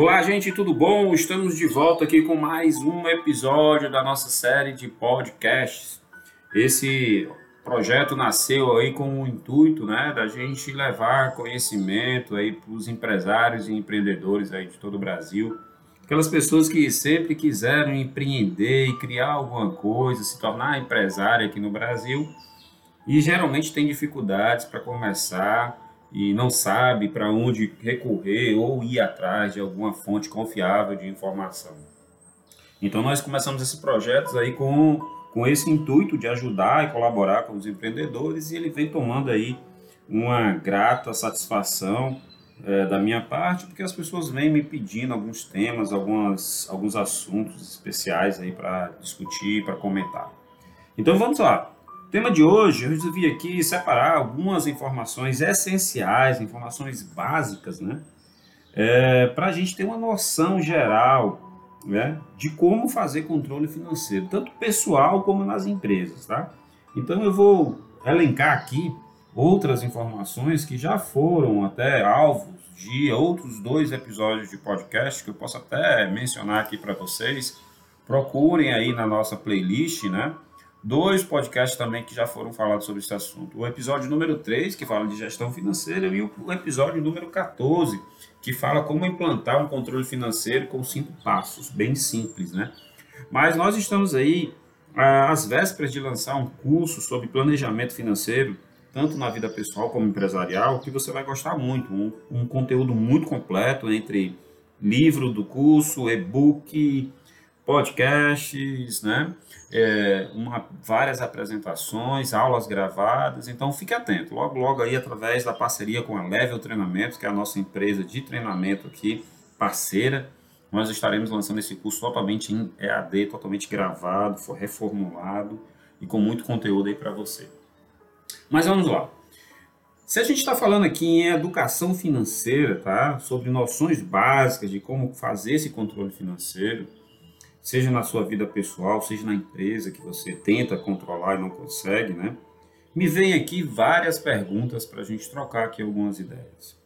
Olá, gente, tudo bom? Estamos de volta aqui com mais um episódio da nossa série de podcasts. Esse projeto nasceu aí com o intuito, né, da gente levar conhecimento aí para os empresários e empreendedores aí de todo o Brasil, aquelas pessoas que sempre quiseram empreender e criar alguma coisa, se tornar empresário aqui no Brasil e geralmente tem dificuldades para começar e não sabe para onde recorrer ou ir atrás de alguma fonte confiável de informação. Então nós começamos esse projeto aí com, com esse intuito de ajudar e colaborar com os empreendedores e ele vem tomando aí uma grata satisfação é, da minha parte, porque as pessoas vêm me pedindo alguns temas, algumas, alguns assuntos especiais aí para discutir, para comentar. Então vamos lá. O tema de hoje, eu resolvi aqui separar algumas informações essenciais, informações básicas, né? É, para a gente ter uma noção geral né, de como fazer controle financeiro, tanto pessoal como nas empresas, tá? Então eu vou elencar aqui outras informações que já foram até alvos de outros dois episódios de podcast que eu posso até mencionar aqui para vocês. Procurem aí na nossa playlist, né? Dois podcasts também que já foram falados sobre esse assunto. O episódio número 3, que fala de gestão financeira, e o episódio número 14, que fala como implantar um controle financeiro com cinco passos, bem simples, né? Mas nós estamos aí às vésperas de lançar um curso sobre planejamento financeiro, tanto na vida pessoal como empresarial, que você vai gostar muito. Um, um conteúdo muito completo entre livro do curso, e-book, podcasts, né? É, uma, várias apresentações, aulas gravadas, então fique atento. Logo, logo aí, através da parceria com a Level Treinamentos, que é a nossa empresa de treinamento aqui, parceira, nós estaremos lançando esse curso totalmente em EAD, totalmente gravado, reformulado e com muito conteúdo aí para você. Mas vamos lá. Se a gente está falando aqui em educação financeira, tá? Sobre noções básicas de como fazer esse controle financeiro, seja na sua vida pessoal, seja na empresa que você tenta controlar e não consegue, né? Me vem aqui várias perguntas para a gente trocar aqui algumas ideias.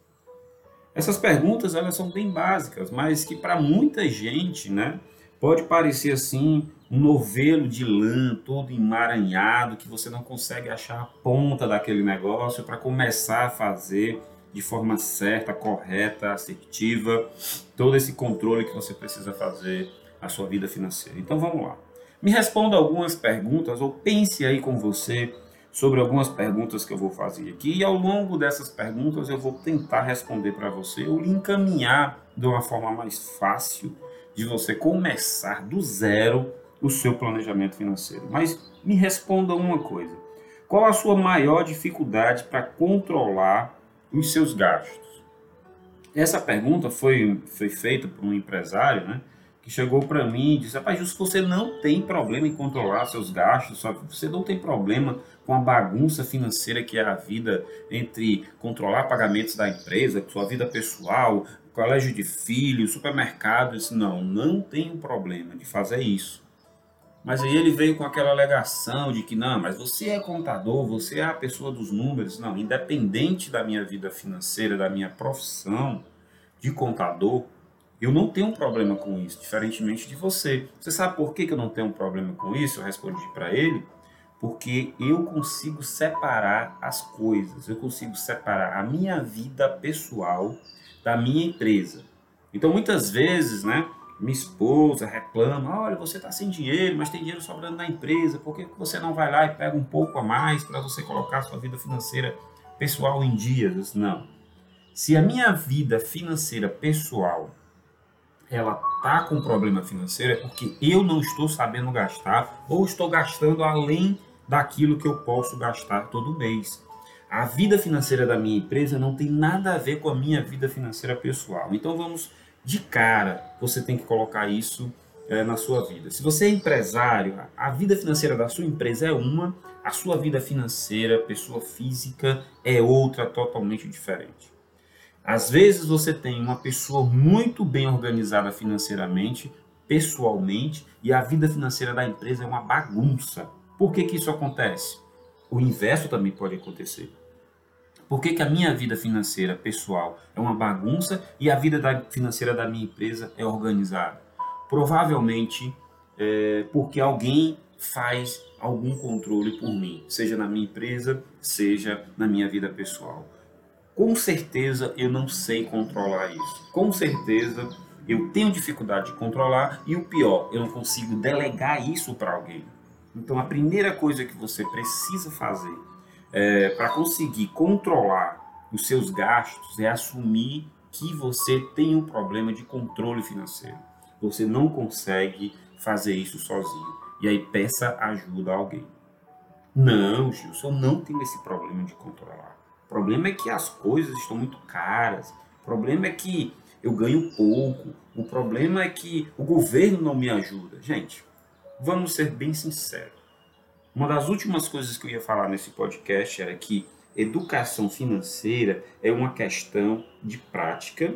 Essas perguntas elas são bem básicas, mas que para muita gente, né, pode parecer assim um novelo de lã todo emaranhado que você não consegue achar a ponta daquele negócio para começar a fazer de forma certa, correta, assertiva, todo esse controle que você precisa fazer a sua vida financeira. Então vamos lá. Me responda algumas perguntas ou pense aí com você sobre algumas perguntas que eu vou fazer aqui e ao longo dessas perguntas eu vou tentar responder para você ou lhe encaminhar de uma forma mais fácil de você começar do zero o seu planejamento financeiro. Mas me responda uma coisa: qual a sua maior dificuldade para controlar os seus gastos? Essa pergunta foi, foi feita por um empresário, né? Que chegou para mim e disse: Rapaz, Justo, você não tem problema em controlar seus gastos, você não tem problema com a bagunça financeira que é a vida entre controlar pagamentos da empresa, sua vida pessoal, colégio de filhos, supermercado. Eu disse: Não, não tenho problema de fazer isso. Mas aí ele veio com aquela alegação de que não, mas você é contador, você é a pessoa dos números. Não, independente da minha vida financeira, da minha profissão de contador, eu não tenho um problema com isso, diferentemente de você. Você sabe por que eu não tenho um problema com isso? Eu respondi para ele, porque eu consigo separar as coisas, eu consigo separar a minha vida pessoal da minha empresa. Então, muitas vezes, né, minha esposa reclama: olha, você está sem dinheiro, mas tem dinheiro sobrando na empresa, por que você não vai lá e pega um pouco a mais para você colocar sua vida financeira pessoal em dias? Não. Se a minha vida financeira pessoal ela tá com problema financeiro é porque eu não estou sabendo gastar ou estou gastando além daquilo que eu posso gastar todo mês. A vida financeira da minha empresa não tem nada a ver com a minha vida financeira pessoal. Então vamos de cara, você tem que colocar isso é, na sua vida. Se você é empresário, a vida financeira da sua empresa é uma, a sua vida financeira, pessoa física, é outra totalmente diferente. Às vezes você tem uma pessoa muito bem organizada financeiramente, pessoalmente, e a vida financeira da empresa é uma bagunça. Por que, que isso acontece? O inverso também pode acontecer. Por que, que a minha vida financeira pessoal é uma bagunça e a vida da, financeira da minha empresa é organizada? Provavelmente é, porque alguém faz algum controle por mim, seja na minha empresa, seja na minha vida pessoal. Com certeza eu não sei controlar isso. Com certeza eu tenho dificuldade de controlar e o pior, eu não consigo delegar isso para alguém. Então a primeira coisa que você precisa fazer é, para conseguir controlar os seus gastos é assumir que você tem um problema de controle financeiro. Você não consegue fazer isso sozinho. E aí peça ajuda a alguém. Não, Gilson, eu não tenho esse problema de controlar. O problema é que as coisas estão muito caras. O problema é que eu ganho pouco. O problema é que o governo não me ajuda. Gente, vamos ser bem sinceros. Uma das últimas coisas que eu ia falar nesse podcast era que educação financeira é uma questão de prática,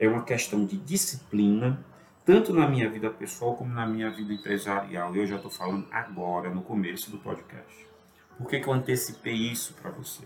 é uma questão de disciplina, tanto na minha vida pessoal como na minha vida empresarial. Eu já estou falando agora, no começo do podcast. Por que, que eu antecipei isso para você?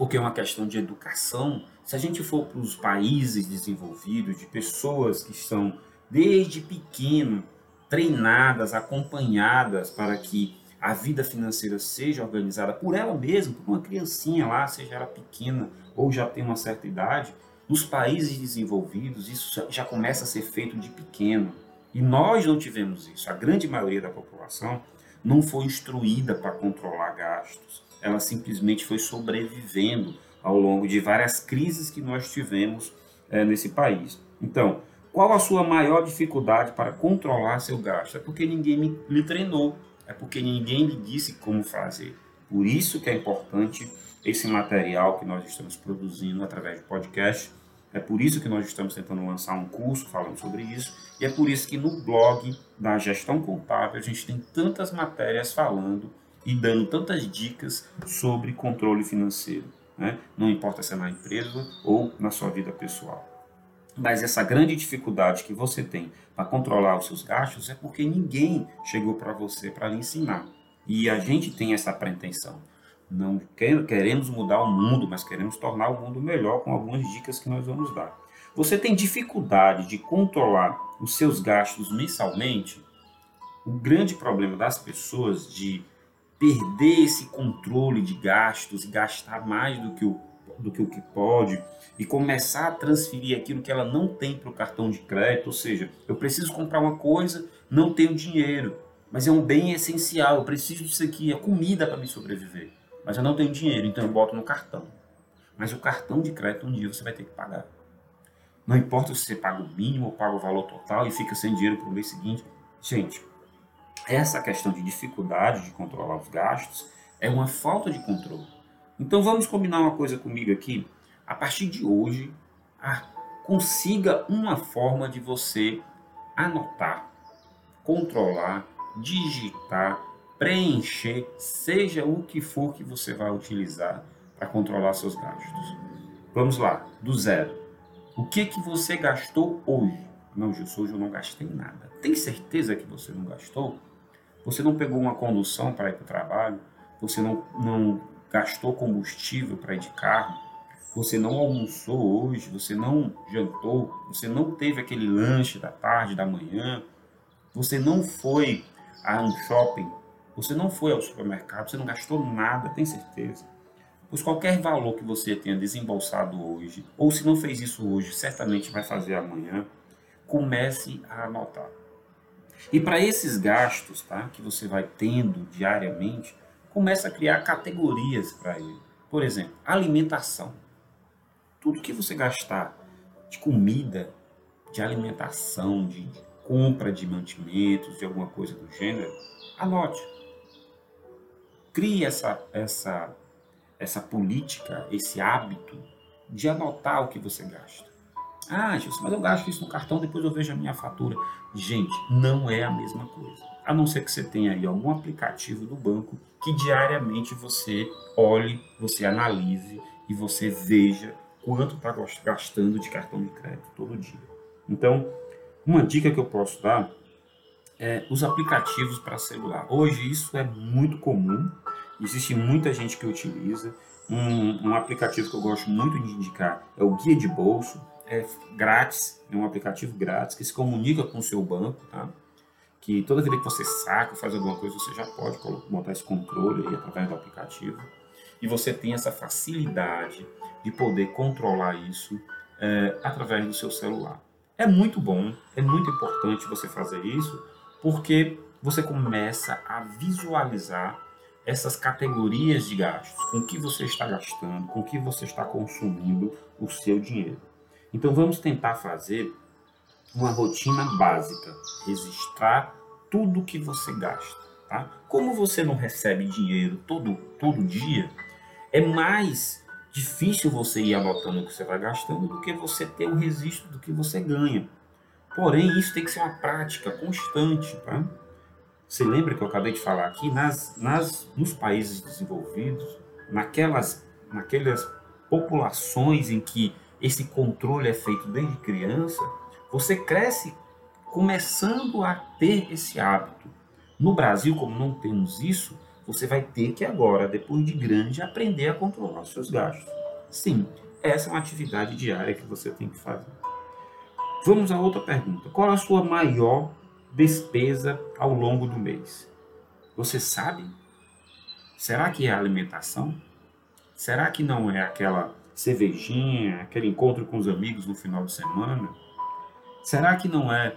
Porque é uma questão de educação. Se a gente for para os países desenvolvidos, de pessoas que estão desde pequeno treinadas, acompanhadas para que a vida financeira seja organizada por ela mesma, por uma criancinha lá, seja ela pequena ou já tem uma certa idade, nos países desenvolvidos isso já começa a ser feito de pequeno. E nós não tivemos isso. A grande maioria da população não foi instruída para controlar gastos. Ela simplesmente foi sobrevivendo ao longo de várias crises que nós tivemos é, nesse país. Então, qual a sua maior dificuldade para controlar seu gasto? É porque ninguém me, treinou é porque ninguém lhe disse como fazer. Por isso que é importante esse material que nós estamos produzindo através de podcast. É por isso que nós estamos tentando lançar um curso falando sobre isso. E é por isso que no blog da gestão contábil a gente tem tantas matérias falando e dando tantas dicas sobre controle financeiro. Né? Não importa se é na empresa ou na sua vida pessoal. Mas essa grande dificuldade que você tem para controlar os seus gastos é porque ninguém chegou para você para lhe ensinar. E a gente tem essa pretensão. Não queremos mudar o mundo, mas queremos tornar o mundo melhor com algumas dicas que nós vamos dar. Você tem dificuldade de controlar os seus gastos mensalmente? O grande problema das pessoas de perder esse controle de gastos e gastar mais do que o do que o que pode e começar a transferir aquilo que ela não tem para o cartão de crédito, ou seja, eu preciso comprar uma coisa, não tenho dinheiro, mas é um bem essencial, eu preciso disso aqui, é comida para me sobreviver, mas eu não tenho dinheiro, então eu boto no cartão. Mas o cartão de crédito um dia você vai ter que pagar. Não importa se você paga o mínimo ou paga o valor total e fica sem dinheiro para o mês seguinte. Gente, essa questão de dificuldade de controlar os gastos é uma falta de controle. Então vamos combinar uma coisa comigo aqui. A partir de hoje, ah, consiga uma forma de você anotar, controlar, digitar, preencher, seja o que for que você vai utilizar para controlar seus gastos. Vamos lá, do zero. O que que você gastou hoje? Não, Gilson, hoje eu não gastei nada. Tem certeza que você não gastou? Você não pegou uma condução para ir para o trabalho? Você não, não gastou combustível para ir de carro, você não almoçou hoje, você não jantou, você não teve aquele lanche da tarde, da manhã, você não foi a um shopping, você não foi ao supermercado, você não gastou nada, tem certeza? Pois qualquer valor que você tenha desembolsado hoje, ou se não fez isso hoje, certamente vai fazer amanhã, comece a anotar. E para esses gastos tá, que você vai tendo diariamente, começa a criar categorias para ele. Por exemplo, alimentação. Tudo que você gastar de comida, de alimentação, de compra de mantimentos, de alguma coisa do gênero, anote. Crie essa, essa, essa política, esse hábito de anotar o que você gasta. Ah, Gilson, mas eu gasto isso no cartão, depois eu vejo a minha fatura. Gente, não é a mesma coisa. A não ser que você tenha aí algum aplicativo do banco que diariamente você olhe, você analise e você veja quanto está gastando de cartão de crédito todo dia. Então, uma dica que eu posso dar é os aplicativos para celular. Hoje isso é muito comum, existe muita gente que utiliza Um, um aplicativo que eu gosto muito de indicar é o Guia de Bolso. É grátis, é um aplicativo grátis que se comunica com o seu banco, tá? Que toda vez que você saca, faz alguma coisa, você já pode montar esse controle aí através do aplicativo. E você tem essa facilidade de poder controlar isso é, através do seu celular. É muito bom, é muito importante você fazer isso, porque você começa a visualizar essas categorias de gastos, com que você está gastando, com que você está consumindo o seu dinheiro. Então vamos tentar fazer uma rotina básica, registrar tudo que você gasta, tá? Como você não recebe dinheiro todo todo dia, é mais difícil você ir anotando o que você vai gastando do que você ter o registro do que você ganha. Porém, isso tem que ser uma prática constante, tá? Você lembra que eu acabei de falar aqui? Nas, nas, nos países desenvolvidos, naquelas, naquelas populações em que esse controle é feito desde criança, você cresce começando a ter esse hábito. No Brasil, como não temos isso, você vai ter que agora, depois de grande, aprender a controlar os seus gastos. Sim, essa é uma atividade diária que você tem que fazer. Vamos a outra pergunta. Qual a sua maior despesa ao longo do mês? Você sabe? Será que é a alimentação? Será que não é aquela cervejinha, aquele encontro com os amigos no final de semana? Será que não é,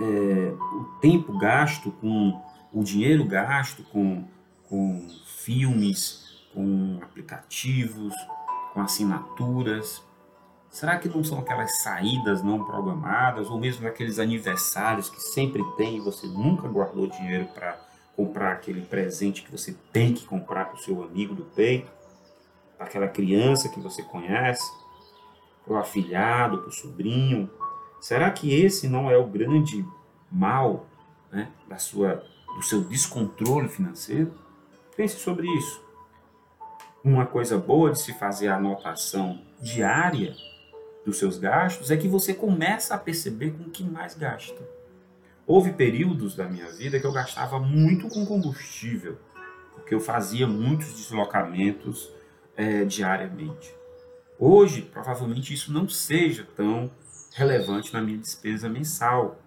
é o tempo gasto com o dinheiro gasto com, com filmes, com aplicativos, com assinaturas? Será que não são aquelas saídas não programadas, ou mesmo aqueles aniversários que sempre tem e você nunca guardou dinheiro para comprar aquele presente que você tem que comprar para o seu amigo do peito, aquela criança que você conhece, para o afilhado, para o sobrinho? Será que esse não é o grande mal né, da sua, do seu descontrole financeiro? Pense sobre isso. Uma coisa boa de se fazer a anotação diária dos seus gastos é que você começa a perceber com o que mais gasta. Houve períodos da minha vida que eu gastava muito com combustível, porque eu fazia muitos deslocamentos é, diariamente. Hoje, provavelmente isso não seja tão relevante na minha despesa mensal.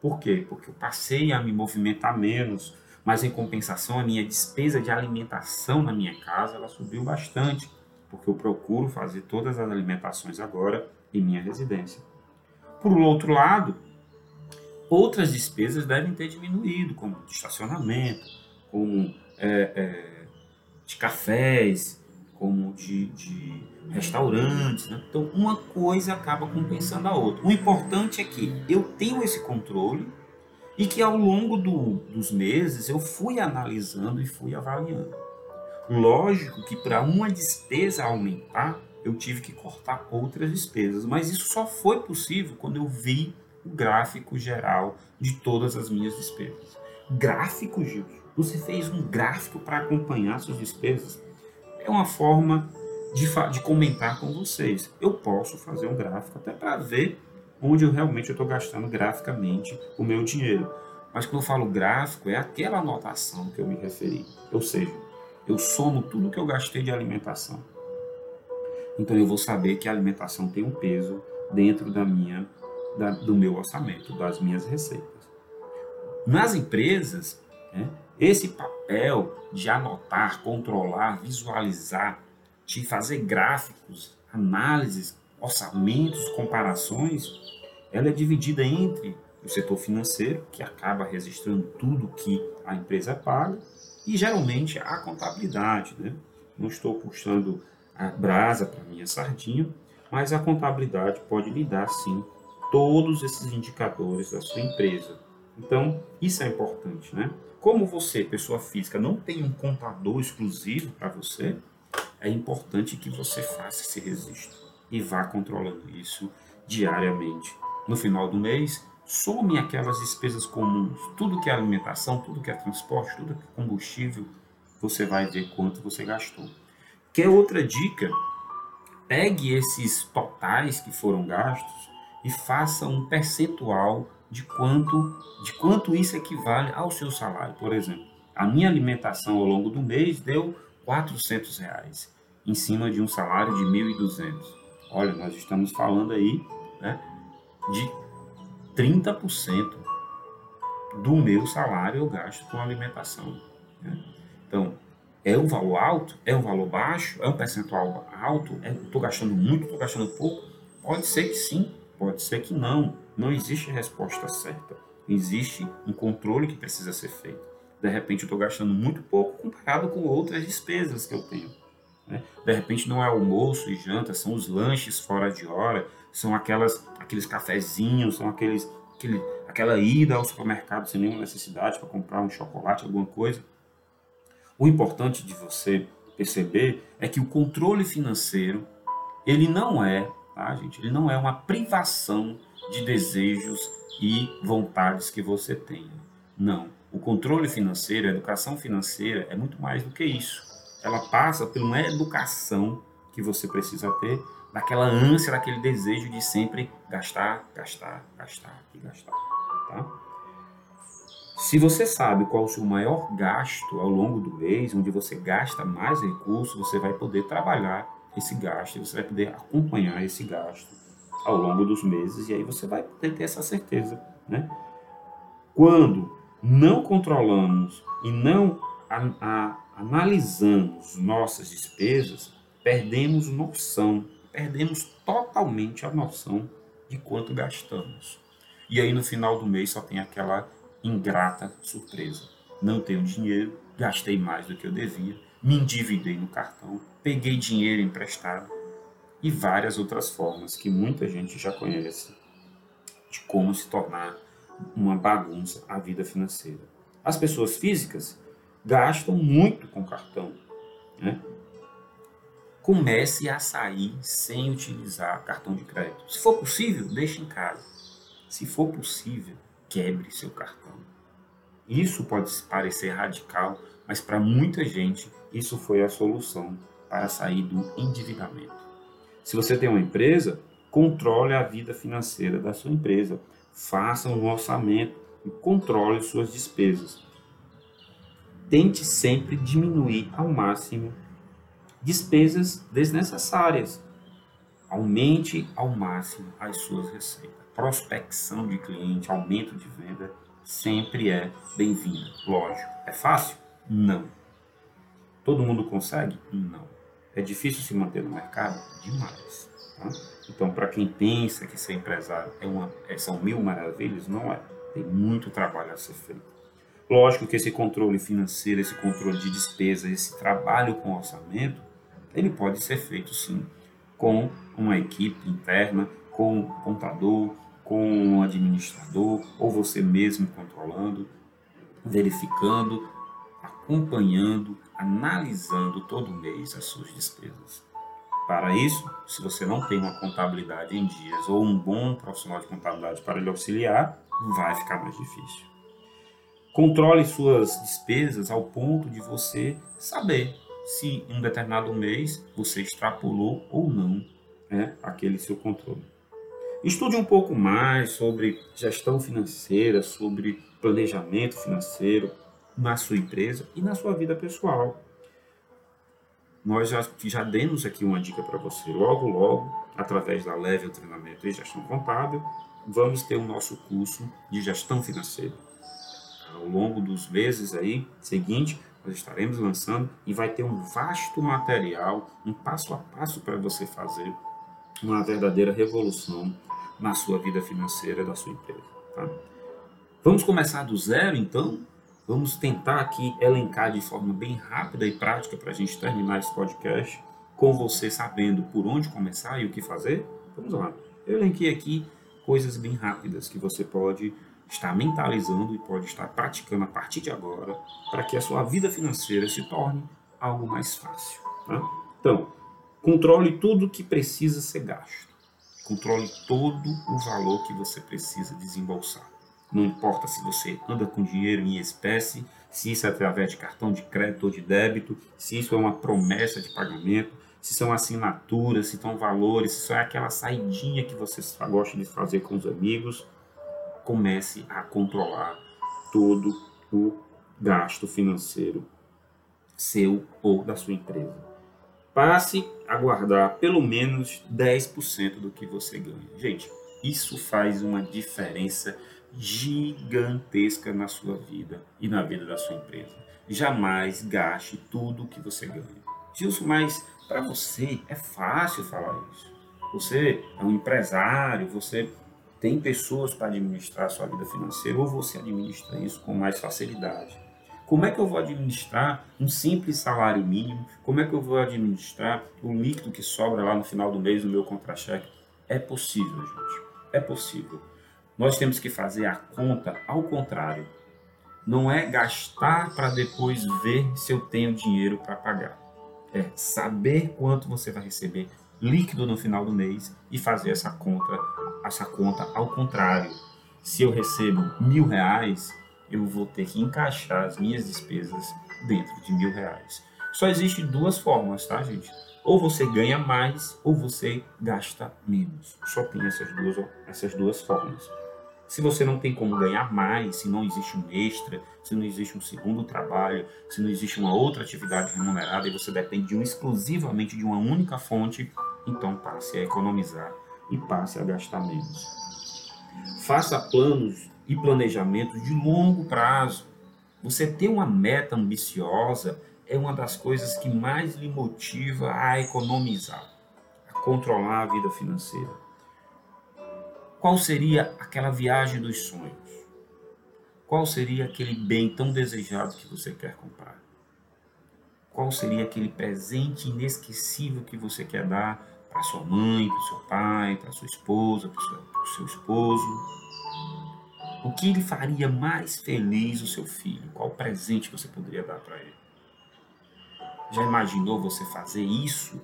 Por quê? Porque eu passei a me movimentar menos, mas em compensação a minha despesa de alimentação na minha casa ela subiu bastante porque eu procuro fazer todas as alimentações agora em minha residência. Por outro lado, outras despesas devem ter diminuído, como estacionamento, como é, é, de cafés, como de, de restaurantes. Né? Então, uma coisa acaba compensando a outra. O importante é que eu tenho esse controle e que ao longo do, dos meses eu fui analisando e fui avaliando. Lógico que para uma despesa aumentar, eu tive que cortar outras despesas, mas isso só foi possível quando eu vi o gráfico geral de todas as minhas despesas. Gráfico, Gil? Você fez um gráfico para acompanhar suas despesas? É uma forma de, de comentar com vocês. Eu posso fazer um gráfico até para ver onde eu realmente estou gastando graficamente o meu dinheiro. Mas quando eu falo gráfico, é aquela anotação que eu me referi. Ou seja, eu somo tudo que eu gastei de alimentação. Então eu vou saber que a alimentação tem um peso dentro da minha, da, do meu orçamento, das minhas receitas. Nas empresas, né, esse papel de anotar, controlar, visualizar, de fazer gráficos, análises, orçamentos, comparações, ela é dividida entre o setor financeiro, que acaba registrando tudo que a empresa paga, e geralmente a contabilidade. Né? Não estou puxando a brasa para minha sardinha, mas a contabilidade pode lhe dar sim todos esses indicadores da sua empresa. Então, isso é importante, né? Como você, pessoa física, não tem um contador exclusivo para você, é importante que você faça esse registro e vá controlando isso diariamente. No final do mês, some aquelas despesas comuns, tudo que é alimentação, tudo que é transporte, tudo que é combustível, você vai ver quanto você gastou. Quer outra dica? Pegue esses totais que foram gastos e faça um percentual de quanto, de quanto isso equivale ao seu salário. Por exemplo, a minha alimentação ao longo do mês deu 400 reais. em cima de um salário de 1.200. Olha, nós estamos falando aí né, de 30% do meu salário eu gasto com alimentação. Né? Então, é um valor alto? É um valor baixo? É um percentual alto? Estou é, gastando muito? Estou gastando pouco? Pode ser que sim, pode ser que não. Não existe resposta certa. Existe um controle que precisa ser feito. De repente, eu estou gastando muito pouco comparado com outras despesas que eu tenho. Né? De repente, não é almoço e janta, são os lanches fora de hora, são aquelas, aqueles cafezinhos, são aqueles, aquele, aquela ida ao supermercado sem nenhuma necessidade para comprar um chocolate, alguma coisa. O importante de você perceber é que o controle financeiro, ele não é, tá, gente? Ele não é uma privação de desejos e vontades que você tenha. Não. O controle financeiro, a educação financeira é muito mais do que isso. Ela passa por uma educação que você precisa ter, daquela ânsia, daquele desejo de sempre gastar, gastar, gastar e gastar. Tá? Se você sabe qual o seu maior gasto ao longo do mês, onde você gasta mais recursos, você vai poder trabalhar esse gasto, você vai poder acompanhar esse gasto ao longo dos meses e aí você vai poder ter essa certeza, né? Quando não controlamos e não a, a, analisamos nossas despesas, perdemos noção, perdemos totalmente a noção de quanto gastamos. E aí no final do mês só tem aquela ingrata surpresa. Não tenho dinheiro, gastei mais do que eu devia, me endividei no cartão, peguei dinheiro emprestado e várias outras formas que muita gente já conhece de como se tornar uma bagunça a vida financeira. As pessoas físicas gastam muito com cartão. Né? Comece a sair sem utilizar cartão de crédito. Se for possível, deixe em casa. Se for possível, quebre seu cartão. Isso pode parecer radical, mas para muita gente isso foi a solução para sair do endividamento. Se você tem uma empresa, controle a vida financeira da sua empresa. Faça um orçamento e controle suas despesas. Tente sempre diminuir ao máximo despesas desnecessárias. Aumente ao máximo as suas receitas prospecção de cliente, aumento de venda, sempre é bem-vinda. Lógico. É fácil? Não. Todo mundo consegue? Não. É difícil se manter no mercado? Demais. Tá? Então, para quem pensa que ser empresário é uma, é, são mil maravilhas, não é. Tem muito trabalho a ser feito. Lógico que esse controle financeiro, esse controle de despesa, esse trabalho com orçamento, ele pode ser feito sim com uma equipe interna, com um contador, com um administrador ou você mesmo controlando, verificando, acompanhando, analisando todo mês as suas despesas. Para isso, se você não tem uma contabilidade em dias ou um bom profissional de contabilidade para lhe auxiliar, vai ficar mais difícil. Controle suas despesas ao ponto de você saber se em um determinado mês você extrapolou ou não né, aquele seu controle. Estude um pouco mais sobre gestão financeira, sobre planejamento financeiro na sua empresa e na sua vida pessoal. Nós já, já demos aqui uma dica para você. Logo, logo, através da Level Treinamento e Gestão Contábil, vamos ter o nosso curso de gestão financeira. Ao longo dos meses aí seguinte, nós estaremos lançando e vai ter um vasto material, um passo a passo para você fazer uma verdadeira revolução na sua vida financeira da sua empresa. Tá? Vamos começar do zero, então? Vamos tentar aqui elencar de forma bem rápida e prática para a gente terminar esse podcast com você sabendo por onde começar e o que fazer? Vamos lá. Eu elenquei aqui coisas bem rápidas que você pode estar mentalizando e pode estar praticando a partir de agora para que a sua vida financeira se torne algo mais fácil. Tá? Então, controle tudo que precisa ser gasto. Controle todo o valor que você precisa desembolsar. Não importa se você anda com dinheiro em espécie, se isso é através de cartão de crédito ou de débito, se isso é uma promessa de pagamento, se são assinaturas, se são valores, se só é aquela saidinha que você gosta de fazer com os amigos, comece a controlar todo o gasto financeiro seu ou da sua empresa. passe a guardar pelo menos 10% do que você ganha. Gente, isso faz uma diferença gigantesca na sua vida e na vida da sua empresa. Jamais gaste tudo o que você ganha. Gilson, mas para você é fácil falar isso. Você é um empresário, você tem pessoas para administrar sua vida financeira ou você administra isso com mais facilidade. Como é que eu vou administrar um simples salário mínimo? Como é que eu vou administrar o líquido que sobra lá no final do mês no meu contra-cheque? É possível, gente. É possível. Nós temos que fazer a conta ao contrário. Não é gastar para depois ver se eu tenho dinheiro para pagar. É saber quanto você vai receber líquido no final do mês e fazer essa conta, essa conta ao contrário. Se eu recebo mil reais, eu vou ter que encaixar as minhas despesas dentro de mil reais. Só existe duas formas, tá, gente? Ou você ganha mais ou você gasta menos. Só tem essas duas, essas duas formas. Se você não tem como ganhar mais, se não existe um extra, se não existe um segundo trabalho, se não existe uma outra atividade remunerada e você depende de um, exclusivamente de uma única fonte, então passe a economizar e passe a gastar menos. Faça planos e planejamentos de longo prazo. Você ter uma meta ambiciosa é uma das coisas que mais lhe motiva a economizar, a controlar a vida financeira. Qual seria aquela viagem dos sonhos? Qual seria aquele bem tão desejado que você quer comprar? Qual seria aquele presente inesquecível que você quer dar para sua mãe, para seu pai, para sua esposa, para o seu, esposo? O que lhe faria mais feliz o seu filho? Qual presente você poderia dar para ele? Já imaginou você fazer isso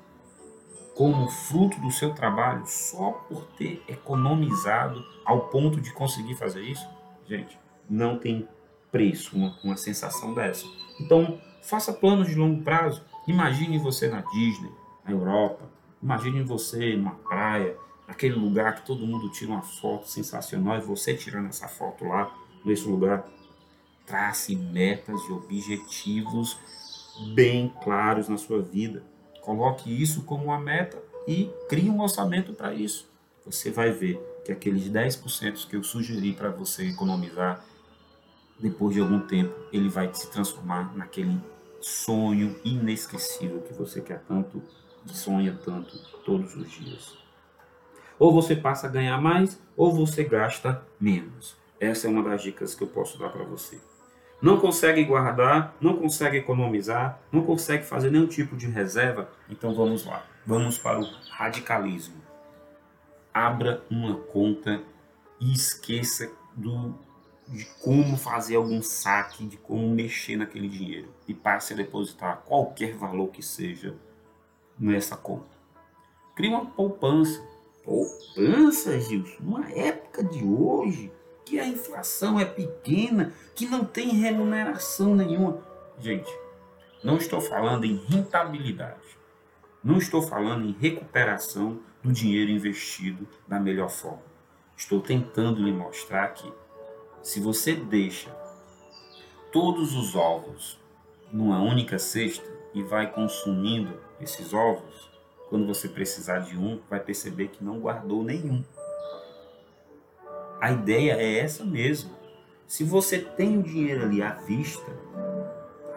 como fruto do seu trabalho só por ter economizado ao ponto de conseguir fazer isso? Gente, não tem preço uma, uma sensação dessa. Então, faça planos de longo prazo. Imagine você na Disney, na Europa. Imagine você numa praia, aquele lugar que todo mundo tira uma foto sensacional e você tirando essa foto lá, nesse lugar, trace metas e objetivos bem claros na sua vida. Coloque isso como uma meta e crie um orçamento para isso. Você vai ver que aqueles 10% que eu sugeri para você economizar, depois de algum tempo, ele vai se transformar naquele sonho inesquecível que você quer tanto, sonha tanto todos os dias. Ou você passa a ganhar mais, ou você gasta menos. Essa é uma das dicas que eu posso dar para você. Não consegue guardar, não consegue economizar, não consegue fazer nenhum tipo de reserva? Então vamos lá. Vamos para o radicalismo. Abra uma conta e esqueça do, de como fazer algum saque, de como mexer naquele dinheiro e passe a depositar qualquer valor que seja nessa conta. Crie uma poupança Poupança, Gilson, numa época de hoje que a inflação é pequena, que não tem remuneração nenhuma. Gente, não estou falando em rentabilidade. Não estou falando em recuperação do dinheiro investido da melhor forma. Estou tentando lhe mostrar que se você deixa todos os ovos numa única cesta e vai consumindo esses ovos, quando você precisar de um, vai perceber que não guardou nenhum. A ideia é essa mesmo. Se você tem o dinheiro ali à vista,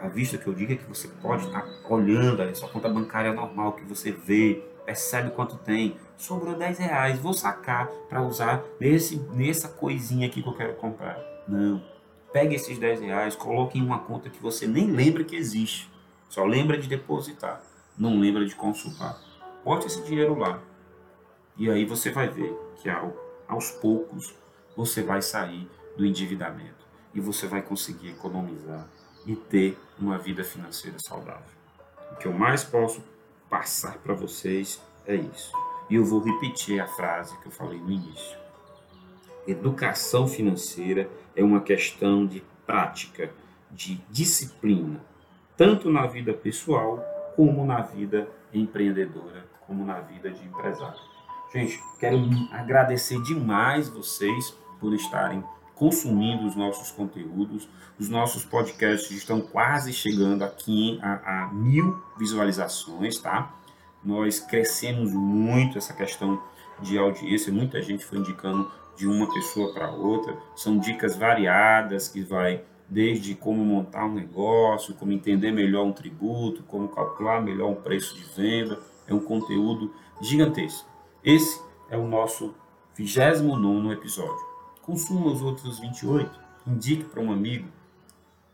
à vista que eu digo é que você pode estar olhando ali, sua conta bancária normal, que você vê, percebe quanto tem. Sobrou 10 reais, vou sacar para usar nesse, nessa coisinha aqui que eu quero comprar. Não. Pegue esses 10 reais, coloque em uma conta que você nem lembra que existe. Só lembra de depositar, não lembra de consultar. Bote esse dinheiro lá. E aí você vai ver que ao, aos poucos você vai sair do endividamento e você vai conseguir economizar e ter uma vida financeira saudável. O que eu mais posso passar para vocês é isso. E eu vou repetir a frase que eu falei no início. Educação financeira é uma questão de prática, de disciplina, tanto na vida pessoal como na vida empreendedora como na vida de empresário. Gente, quero agradecer demais vocês por estarem consumindo os nossos conteúdos. Os nossos podcasts estão quase chegando aqui a, a mil visualizações, tá? nós crescemos muito essa questão de audiência, muita gente foi indicando de uma pessoa para outra, são dicas variadas que vai desde como montar um negócio, como entender melhor um tributo, como calcular melhor um preço de venda, é um conteúdo gigantesco. Esse é o nosso 29 episódio. Consuma os outros 28, indique para um amigo,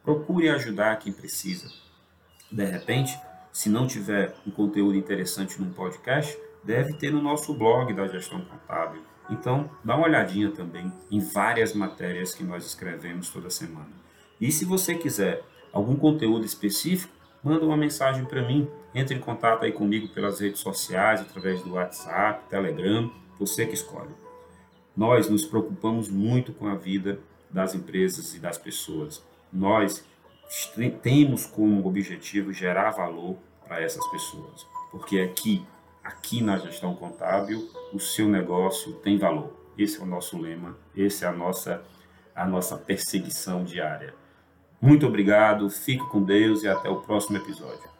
procure ajudar quem precisa. De repente, se não tiver um conteúdo interessante num podcast, deve ter no nosso blog da gestão contábil. Então, dá uma olhadinha também em várias matérias que nós escrevemos toda semana. E se você quiser algum conteúdo específico, manda uma mensagem para mim. Entre em contato aí comigo pelas redes sociais, através do WhatsApp, Telegram, você que escolhe. Nós nos preocupamos muito com a vida das empresas e das pessoas. Nós temos como objetivo gerar valor para essas pessoas, porque aqui, aqui na gestão contábil, o seu negócio tem valor. Esse é o nosso lema, essa é a nossa a nossa perseguição diária. Muito obrigado, fique com Deus e até o próximo episódio.